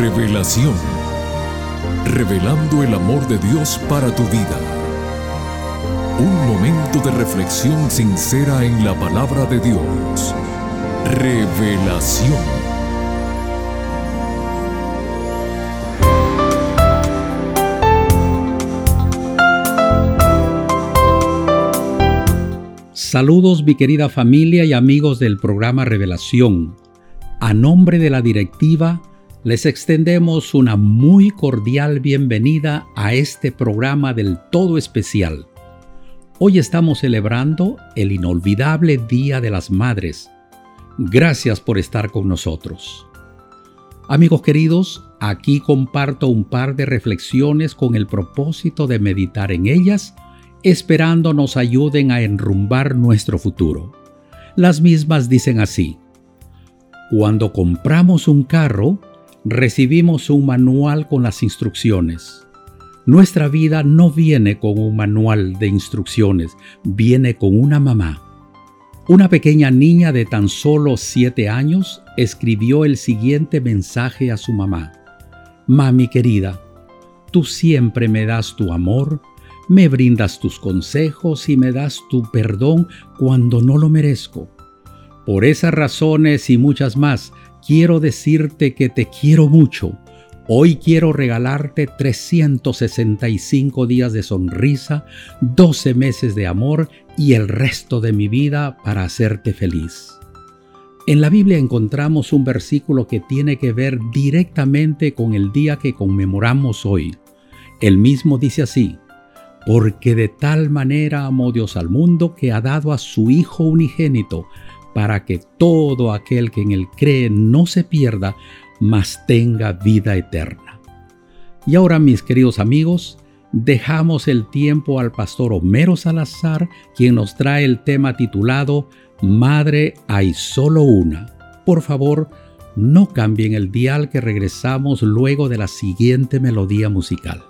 Revelación. Revelando el amor de Dios para tu vida. Un momento de reflexión sincera en la palabra de Dios. Revelación. Saludos mi querida familia y amigos del programa Revelación. A nombre de la directiva, les extendemos una muy cordial bienvenida a este programa del todo especial. Hoy estamos celebrando el inolvidable Día de las Madres. Gracias por estar con nosotros. Amigos queridos, aquí comparto un par de reflexiones con el propósito de meditar en ellas esperando nos ayuden a enrumbar nuestro futuro. Las mismas dicen así. Cuando compramos un carro, recibimos un manual con las instrucciones. Nuestra vida no viene con un manual de instrucciones, viene con una mamá. Una pequeña niña de tan solo siete años escribió el siguiente mensaje a su mamá. Mami querida, tú siempre me das tu amor, me brindas tus consejos y me das tu perdón cuando no lo merezco. Por esas razones y muchas más, quiero decirte que te quiero mucho. Hoy quiero regalarte 365 días de sonrisa, 12 meses de amor y el resto de mi vida para hacerte feliz. En la Biblia encontramos un versículo que tiene que ver directamente con el día que conmemoramos hoy. El mismo dice así, porque de tal manera amó Dios al mundo que ha dado a su Hijo unigénito, para que todo aquel que en él cree no se pierda, mas tenga vida eterna. Y ahora, mis queridos amigos, dejamos el tiempo al pastor Homero Salazar, quien nos trae el tema titulado Madre hay solo una. Por favor, no cambien el dial que regresamos luego de la siguiente melodía musical.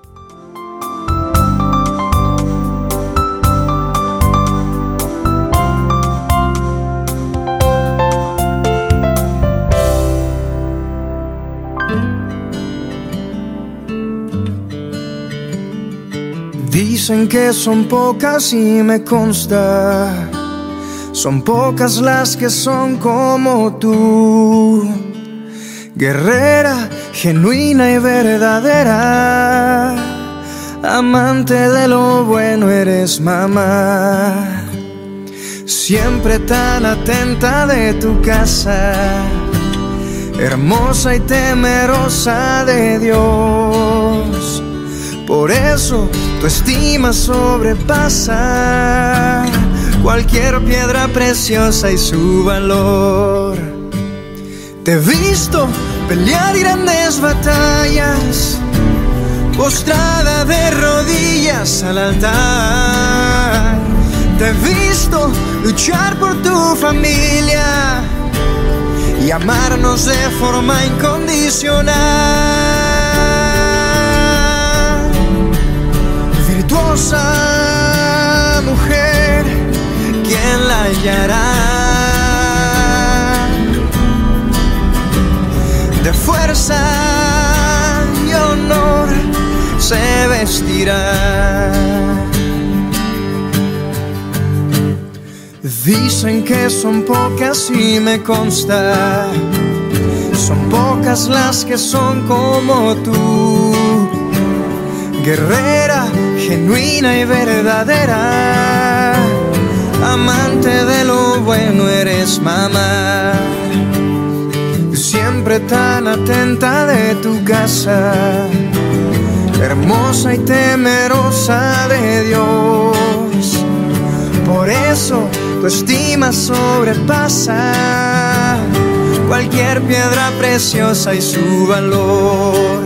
Dicen que son pocas y me consta. Son pocas las que son como tú. Guerrera, genuina y verdadera. Amante de lo bueno eres mamá. Siempre tan atenta de tu casa. Hermosa y temerosa de Dios. Por eso tu estima sobrepasa cualquier piedra preciosa y su valor. Te he visto pelear grandes batallas, postrada de rodillas al altar. Te he visto luchar por tu familia y amarnos de forma incondicional. Mujer, ¿quién la hallará? De fuerza y honor se vestirá. Dicen que son pocas y me consta, son pocas las que son como tú, guerrera genuina y verdadera. Amante de lo bueno eres mamá. Siempre tan atenta de tu casa. Hermosa y temerosa de Dios. Por eso tu estima sobrepasa cualquier piedra preciosa y su valor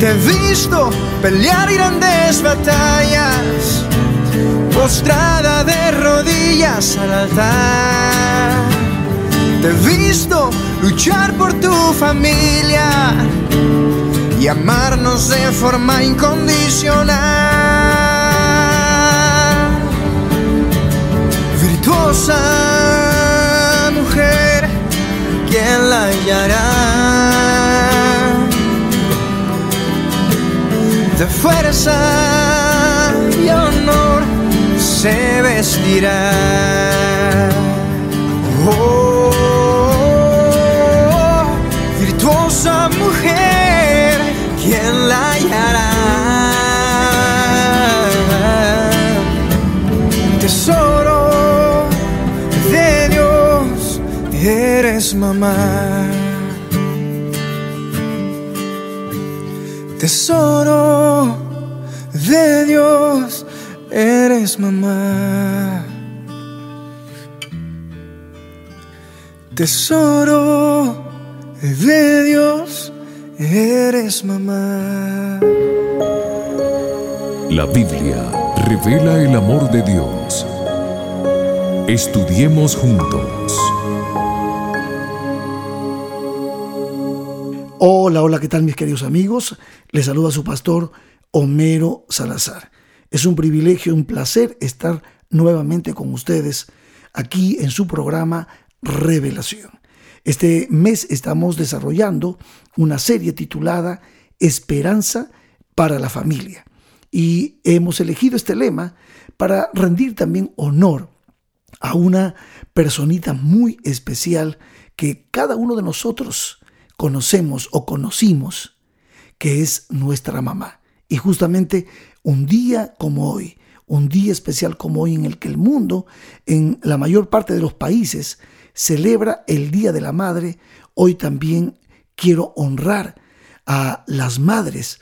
te he visto pelear batallas, postrada de rodillas al altar. Te he visto luchar por tu familia y amarnos de forma incondicional. Virtuosa mujer, ¿quién la hallará? De fuerza y honor se vestirá. Oh, virtuosa mujer, ¿quién la hallará? Tesoro de Dios, eres mamá. Tesoro de Dios, eres mamá. Tesoro de Dios, eres mamá. La Biblia revela el amor de Dios. Estudiemos juntos. Hola, hola, ¿qué tal mis queridos amigos? Les saluda su pastor Homero Salazar. Es un privilegio, un placer estar nuevamente con ustedes aquí en su programa Revelación. Este mes estamos desarrollando una serie titulada Esperanza para la familia y hemos elegido este lema para rendir también honor a una personita muy especial que cada uno de nosotros conocemos o conocimos, que es nuestra mamá. Y justamente un día como hoy, un día especial como hoy en el que el mundo, en la mayor parte de los países, celebra el Día de la Madre, hoy también quiero honrar a las madres,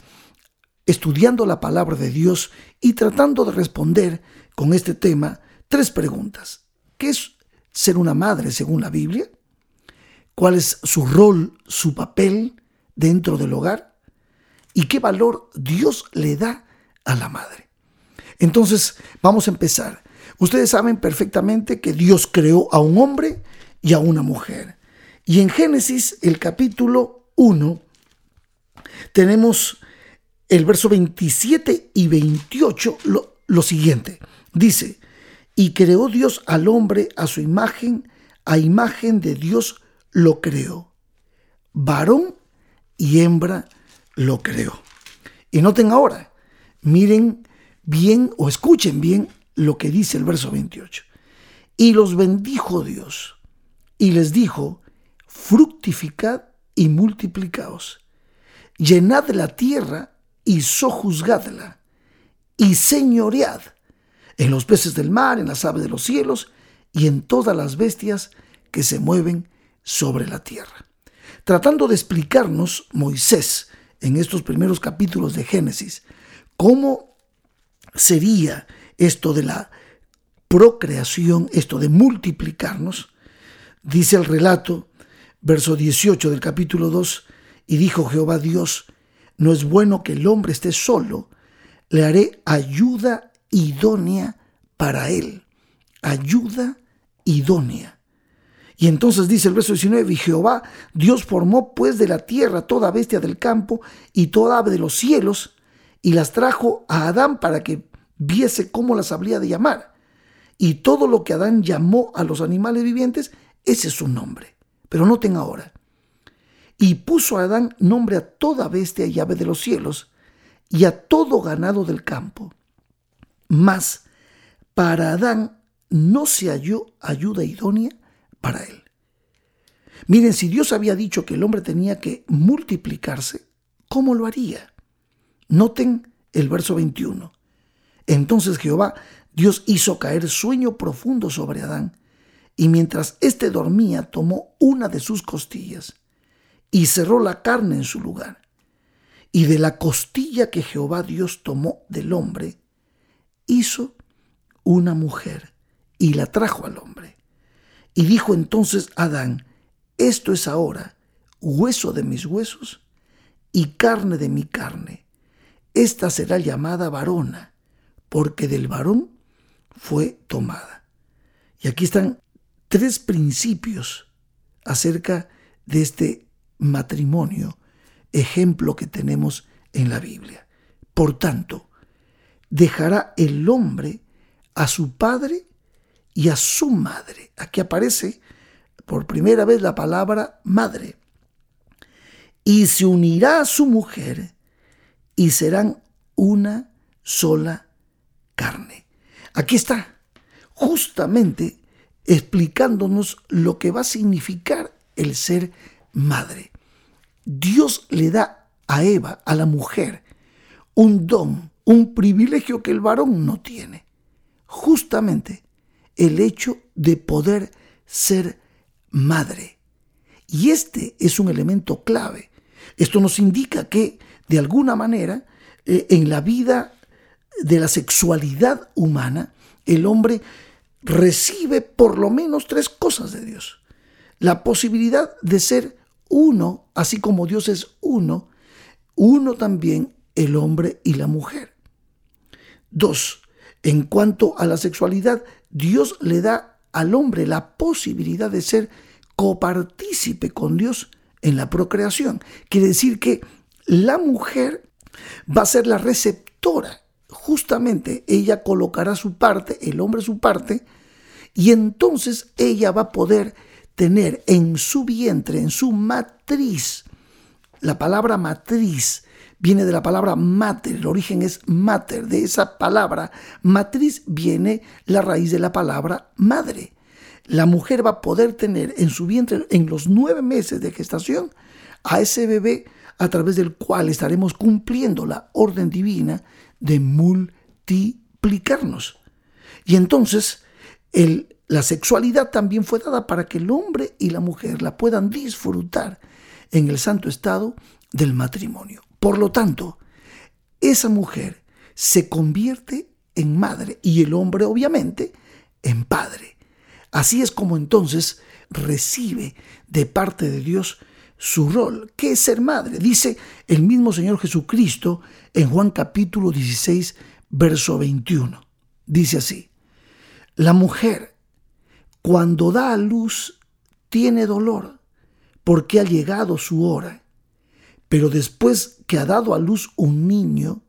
estudiando la palabra de Dios y tratando de responder con este tema tres preguntas. ¿Qué es ser una madre según la Biblia? ¿Cuál es su rol, su papel dentro del hogar? ¿Y qué valor Dios le da a la madre. Entonces, vamos a empezar. Ustedes saben perfectamente que Dios creó a un hombre y a una mujer. Y en Génesis, el capítulo 1, tenemos el verso 27 y 28, lo, lo siguiente. Dice, y creó Dios al hombre a su imagen, a imagen de Dios lo creó. Varón y hembra lo creó. Y noten ahora, Miren bien o escuchen bien lo que dice el verso 28. Y los bendijo Dios y les dijo, fructificad y multiplicaos, llenad la tierra y sojuzgadla, y señoread en los peces del mar, en las aves de los cielos y en todas las bestias que se mueven sobre la tierra. Tratando de explicarnos Moisés en estos primeros capítulos de Génesis ¿Cómo sería esto de la procreación, esto de multiplicarnos? Dice el relato, verso 18 del capítulo 2, y dijo Jehová Dios, no es bueno que el hombre esté solo, le haré ayuda idónea para él. Ayuda idónea. Y entonces dice el verso 19, y Jehová Dios formó pues de la tierra toda bestia del campo y toda ave de los cielos, y las trajo a Adán para que viese cómo las habría de llamar. Y todo lo que Adán llamó a los animales vivientes, ese es su nombre. Pero noten ahora. Y puso a Adán nombre a toda bestia y ave de los cielos y a todo ganado del campo. Mas para Adán no se halló ayuda idónea para él. Miren, si Dios había dicho que el hombre tenía que multiplicarse, ¿cómo lo haría? Noten el verso 21. Entonces Jehová, Dios hizo caer sueño profundo sobre Adán, y mientras éste dormía tomó una de sus costillas y cerró la carne en su lugar. Y de la costilla que Jehová Dios tomó del hombre, hizo una mujer y la trajo al hombre. Y dijo entonces Adán, esto es ahora hueso de mis huesos y carne de mi carne esta será llamada varona, porque del varón fue tomada. Y aquí están tres principios acerca de este matrimonio, ejemplo que tenemos en la Biblia. Por tanto, dejará el hombre a su padre y a su madre. Aquí aparece por primera vez la palabra madre. Y se unirá a su mujer y serán una sola carne. Aquí está, justamente explicándonos lo que va a significar el ser madre. Dios le da a Eva, a la mujer, un don, un privilegio que el varón no tiene. Justamente el hecho de poder ser madre. Y este es un elemento clave. Esto nos indica que, de alguna manera, eh, en la vida de la sexualidad humana, el hombre recibe por lo menos tres cosas de Dios. La posibilidad de ser uno, así como Dios es uno, uno también el hombre y la mujer. Dos, en cuanto a la sexualidad, Dios le da al hombre la posibilidad de ser copartícipe con Dios en la procreación. Quiere decir que la mujer va a ser la receptora. Justamente ella colocará su parte, el hombre su parte, y entonces ella va a poder tener en su vientre, en su matriz, la palabra matriz viene de la palabra mater, el origen es mater, de esa palabra matriz viene la raíz de la palabra madre. La mujer va a poder tener en su vientre, en los nueve meses de gestación, a ese bebé a través del cual estaremos cumpliendo la orden divina de multiplicarnos. Y entonces la sexualidad también fue dada para que el hombre y la mujer la puedan disfrutar en el santo estado del matrimonio. Por lo tanto, esa mujer se convierte en madre y el hombre obviamente en padre. Así es como entonces recibe de parte de Dios su rol, que es ser madre. Dice el mismo Señor Jesucristo en Juan capítulo 16, verso 21. Dice así, la mujer cuando da a luz tiene dolor porque ha llegado su hora pero después que ha dado a luz un niño,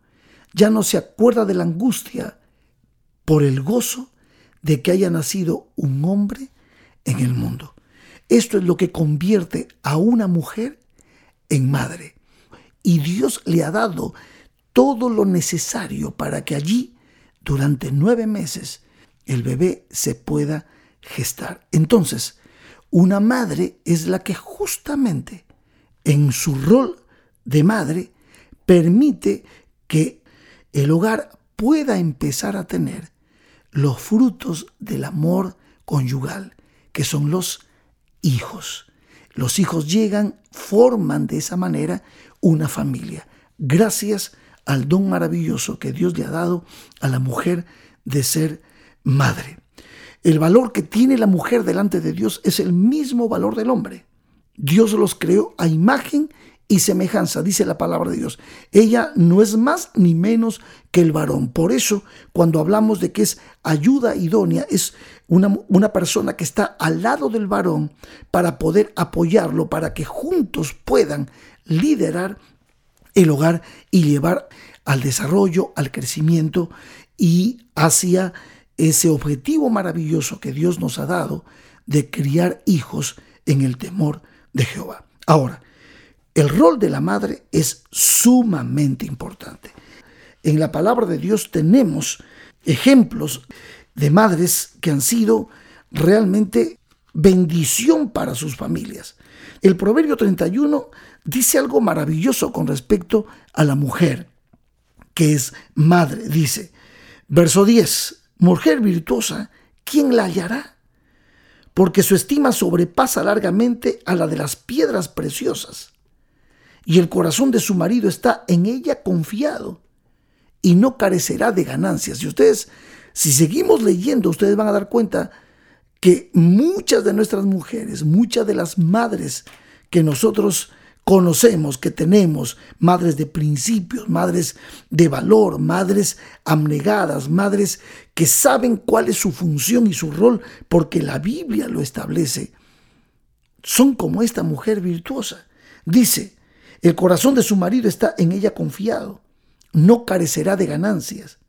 ya no se acuerda de la angustia por el gozo de que haya nacido un hombre en el mundo. Esto es lo que convierte a una mujer en madre. Y Dios le ha dado todo lo necesario para que allí, durante nueve meses, el bebé se pueda gestar. Entonces, una madre es la que justamente en su rol de madre permite que el hogar pueda empezar a tener los frutos del amor conyugal, que son los hijos. Los hijos llegan, forman de esa manera una familia, gracias al don maravilloso que Dios le ha dado a la mujer de ser madre. El valor que tiene la mujer delante de Dios es el mismo valor del hombre. Dios los creó a imagen y semejanza, dice la palabra de Dios. Ella no es más ni menos que el varón. Por eso, cuando hablamos de que es ayuda idónea, es una, una, persona que está al lado del varón para poder apoyarlo, para que juntos puedan liderar el hogar y llevar al desarrollo, al crecimiento y hacia ese objetivo maravilloso que Dios nos ha dado de criar hijos en el temor de Jehová. Ahora, el rol de la madre es sumamente importante. En la palabra de Dios tenemos ejemplos de madres que han sido realmente bendición para sus familias. El Proverbio 31 dice algo maravilloso con respecto a la mujer, que es madre. Dice, verso 10, mujer virtuosa, ¿quién la hallará? Porque su estima sobrepasa largamente a la de las piedras preciosas y el corazón de su marido está en ella confiado y no carecerá de ganancias. Y ustedes, si seguimos leyendo, ustedes van a dar cuenta que muchas de nuestras mujeres, muchas de las madres que nosotros conocemos, que tenemos, madres de principios, madres de valor, madres abnegadas, madres que saben cuál es su función y su rol, porque la Biblia lo establece, son como esta mujer virtuosa. Dice, el corazón de su marido está en ella confiado. No carecerá de ganancias.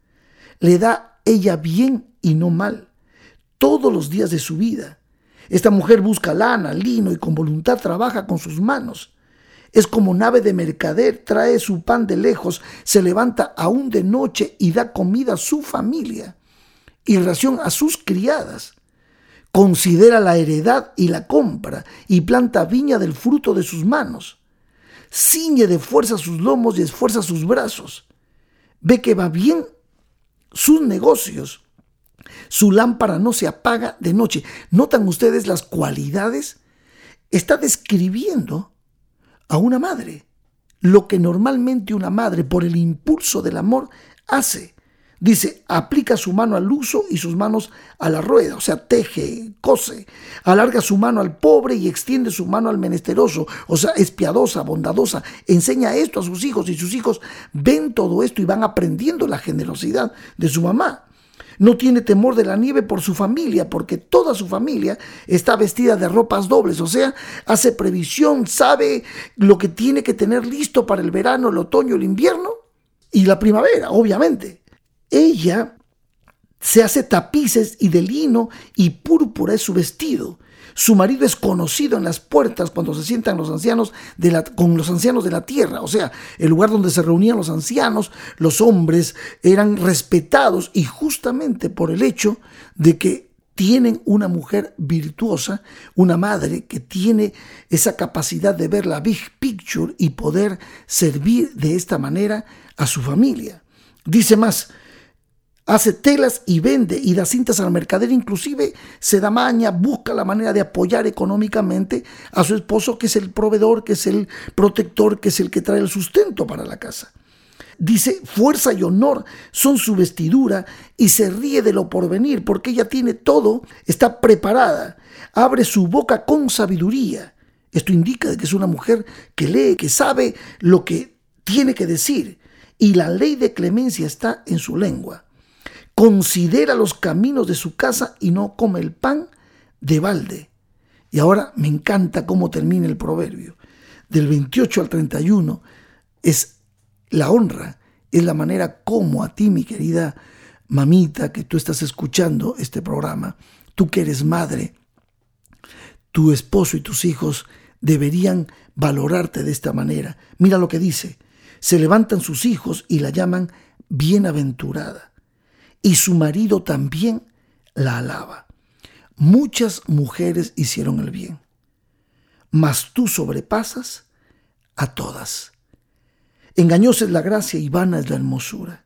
Le da ella bien y no mal todos los días de su vida. Esta mujer busca lana, lino y con voluntad trabaja con sus manos. Es como nave de mercader, trae su pan de lejos, se levanta aún de noche y da comida a su familia y ración a sus criadas. Considera la heredad y la compra y planta viña del fruto de sus manos. Ciñe de fuerza sus lomos y esfuerza sus brazos. Ve que va bien sus negocios. Su lámpara no se apaga de noche. ¿Notan ustedes las cualidades? Está describiendo a una madre lo que normalmente una madre, por el impulso del amor, hace. Dice, aplica su mano al uso y sus manos a la rueda, o sea, teje, cose, alarga su mano al pobre y extiende su mano al menesteroso, o sea, es piadosa, bondadosa, enseña esto a sus hijos y sus hijos ven todo esto y van aprendiendo la generosidad de su mamá. No tiene temor de la nieve por su familia, porque toda su familia está vestida de ropas dobles, o sea, hace previsión, sabe lo que tiene que tener listo para el verano, el otoño, el invierno y la primavera, obviamente. Ella se hace tapices y de lino y púrpura es su vestido. Su marido es conocido en las puertas cuando se sientan los ancianos de la, con los ancianos de la tierra, o sea, el lugar donde se reunían los ancianos, los hombres eran respetados y justamente por el hecho de que tienen una mujer virtuosa, una madre que tiene esa capacidad de ver la big picture y poder servir de esta manera a su familia. Dice más, hace telas y vende y da cintas al mercader, inclusive se da maña, busca la manera de apoyar económicamente a su esposo, que es el proveedor, que es el protector, que es el que trae el sustento para la casa. Dice, fuerza y honor son su vestidura y se ríe de lo porvenir porque ella tiene todo, está preparada, abre su boca con sabiduría. Esto indica que es una mujer que lee, que sabe lo que tiene que decir y la ley de clemencia está en su lengua considera los caminos de su casa y no come el pan de balde. Y ahora me encanta cómo termina el proverbio. Del 28 al 31 es la honra, es la manera como a ti, mi querida mamita, que tú estás escuchando este programa, tú que eres madre, tu esposo y tus hijos deberían valorarte de esta manera. Mira lo que dice, se levantan sus hijos y la llaman bienaventurada y su marido también la alaba. Muchas mujeres hicieron el bien, mas tú sobrepasas a todas. Engañosa es la gracia y vana es la hermosura.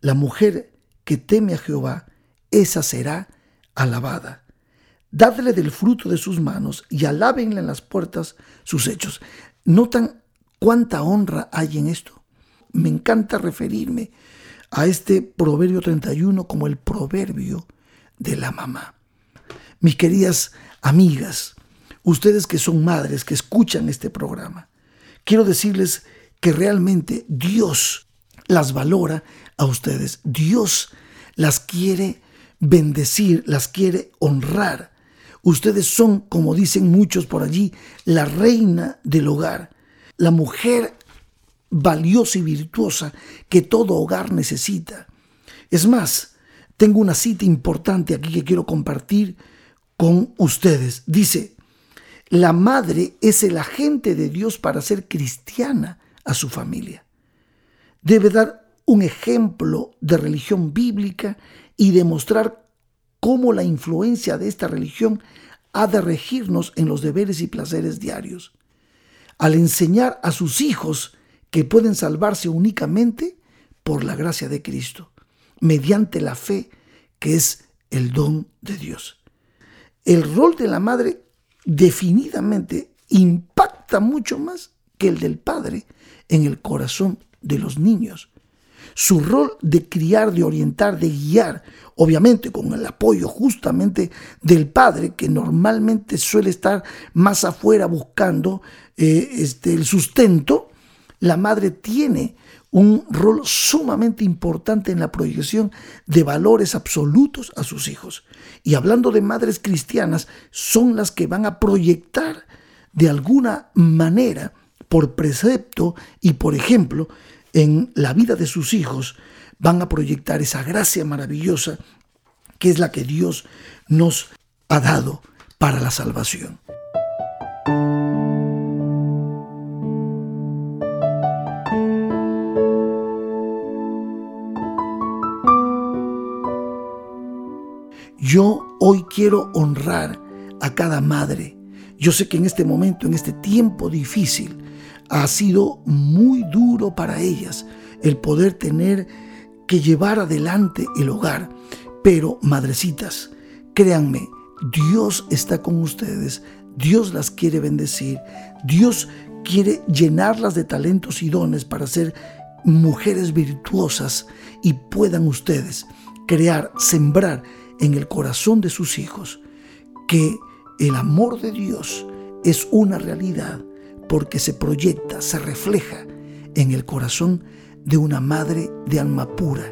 La mujer que teme a Jehová, esa será alabada. Dadle del fruto de sus manos y alábenle en las puertas sus hechos. ¿Notan cuánta honra hay en esto? Me encanta referirme a este proverbio 31 como el proverbio de la mamá. Mis queridas amigas, ustedes que son madres, que escuchan este programa, quiero decirles que realmente Dios las valora a ustedes. Dios las quiere bendecir, las quiere honrar. Ustedes son, como dicen muchos por allí, la reina del hogar, la mujer valiosa y virtuosa que todo hogar necesita. Es más, tengo una cita importante aquí que quiero compartir con ustedes. Dice, la madre es el agente de Dios para ser cristiana a su familia. Debe dar un ejemplo de religión bíblica y demostrar cómo la influencia de esta religión ha de regirnos en los deberes y placeres diarios. Al enseñar a sus hijos que pueden salvarse únicamente por la gracia de Cristo, mediante la fe que es el don de Dios. El rol de la madre definidamente impacta mucho más que el del padre en el corazón de los niños. Su rol de criar, de orientar, de guiar, obviamente con el apoyo justamente del padre, que normalmente suele estar más afuera buscando eh, este, el sustento, la madre tiene un rol sumamente importante en la proyección de valores absolutos a sus hijos. Y hablando de madres cristianas, son las que van a proyectar de alguna manera, por precepto y por ejemplo, en la vida de sus hijos, van a proyectar esa gracia maravillosa que es la que Dios nos ha dado para la salvación. Yo hoy quiero honrar a cada madre. Yo sé que en este momento, en este tiempo difícil, ha sido muy duro para ellas el poder tener que llevar adelante el hogar. Pero, madrecitas, créanme, Dios está con ustedes, Dios las quiere bendecir, Dios quiere llenarlas de talentos y dones para ser mujeres virtuosas y puedan ustedes crear, sembrar en el corazón de sus hijos que el amor de Dios es una realidad porque se proyecta, se refleja en el corazón de una madre de alma pura.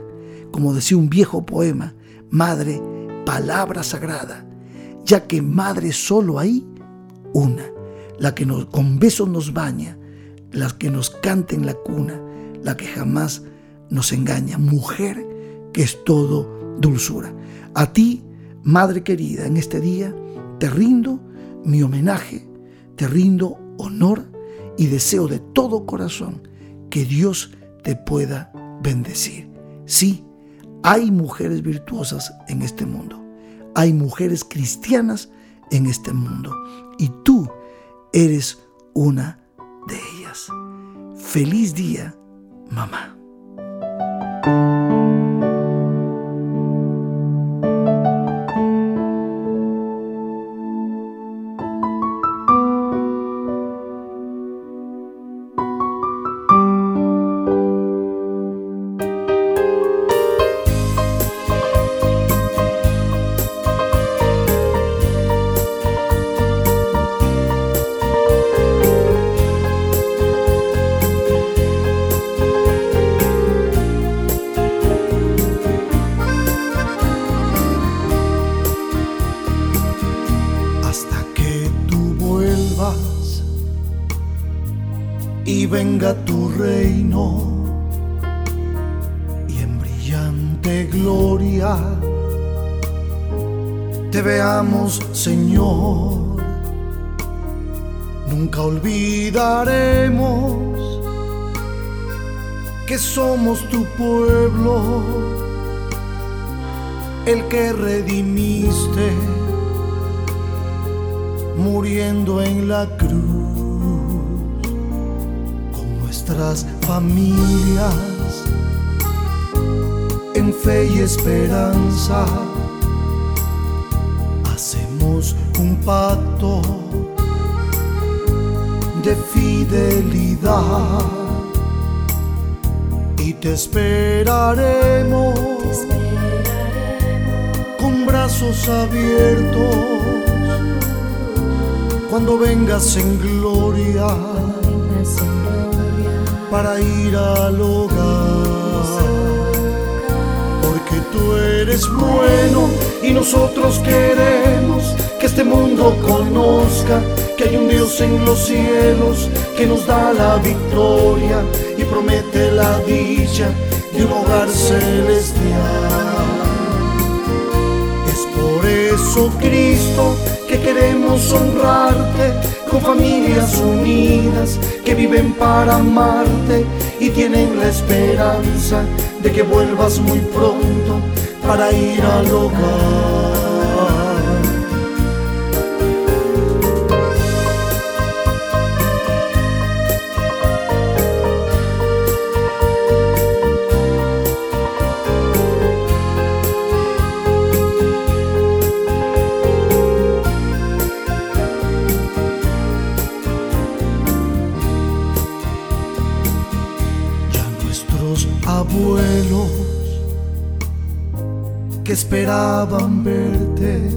Como decía un viejo poema, madre, palabra sagrada, ya que madre solo hay una, la que con besos nos baña, la que nos canta en la cuna, la que jamás nos engaña, mujer que es todo dulzura. A ti, madre querida, en este día te rindo mi homenaje, te rindo honor y deseo de todo corazón que Dios te pueda bendecir. Sí, hay mujeres virtuosas en este mundo. Hay mujeres cristianas en este mundo. Y tú eres una de ellas. Feliz día, mamá. Gloria te veamos, Señor. Nunca olvidaremos que somos tu pueblo, el que redimiste muriendo en la cruz familias en fe y esperanza. Hacemos un pacto de fidelidad y te esperaremos, con brazos abiertos cuando vengas en gloria para ir al hogar. Tú eres bueno y nosotros queremos que este mundo conozca que hay un Dios en los cielos que nos da la victoria y promete la dicha de un hogar celestial. Es por eso, Cristo, que queremos honrarte con familias unidas que viven para amarte y tienen la esperanza de que vuelvas muy pronto para ir al hogar. Esperaban verte.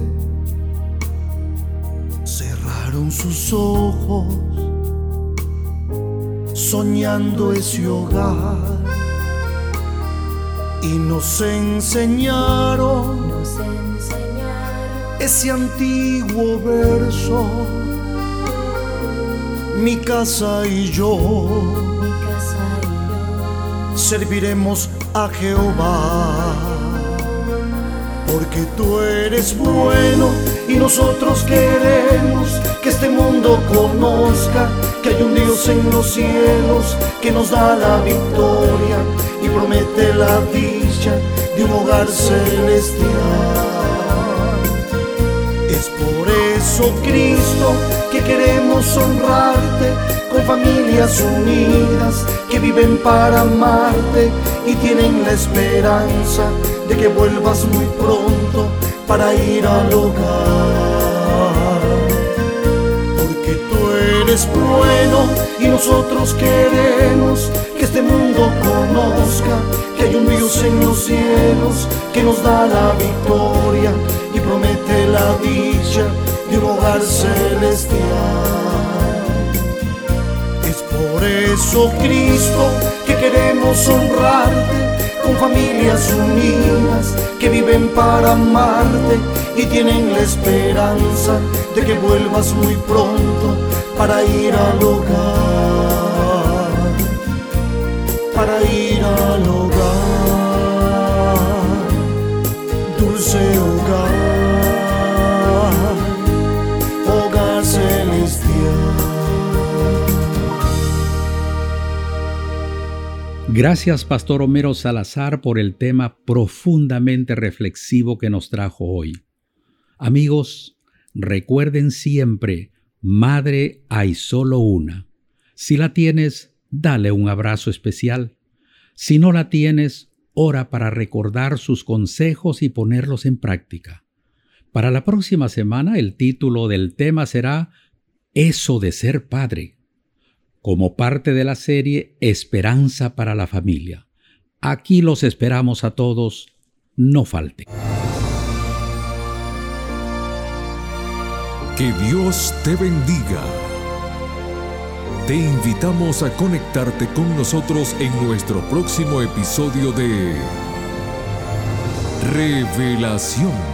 Cerraron sus ojos soñando ese hogar. Y nos enseñaron, ese antiguo verso. Mi casa y yo serviremos a Jehová. Porque tú eres bueno y nosotros queremos que este mundo conozca que hay un Dios en los cielos que nos da la victoria y promete la dicha de un hogar celestial. eso, Cristo, que queremos honrarte con familias unidas que viven para amarte y tienen la esperanza de que vuelvas muy pronto para ir al hogar. Porque tú eres bueno y nosotros queremos que este mundo conozca que hay un Dios en los cielos que nos da la victoria y promete la dicha de un hogar celestial. Es por eso, Cristo, que queremos honrarte con familias unidas que viven para amarte y tienen la esperanza de que vuelvas muy pronto para ir al hogar, para ir al hogar, dulce hogar, Gracias, Pastor Homero Salazar, por el tema profundamente reflexivo que nos trajo hoy. Amigos, recuerden siempre, madre hay solo una. Si la tienes, dale un abrazo especial. Si no la tienes, ora para recordar sus consejos y ponerlos en práctica. Para la próxima semana el título del tema será Eso de ser padre como parte de la serie Esperanza para la Familia. Aquí los esperamos a todos, no falte. Que Dios te bendiga. Te invitamos a conectarte con nosotros en nuestro próximo episodio de Revelación.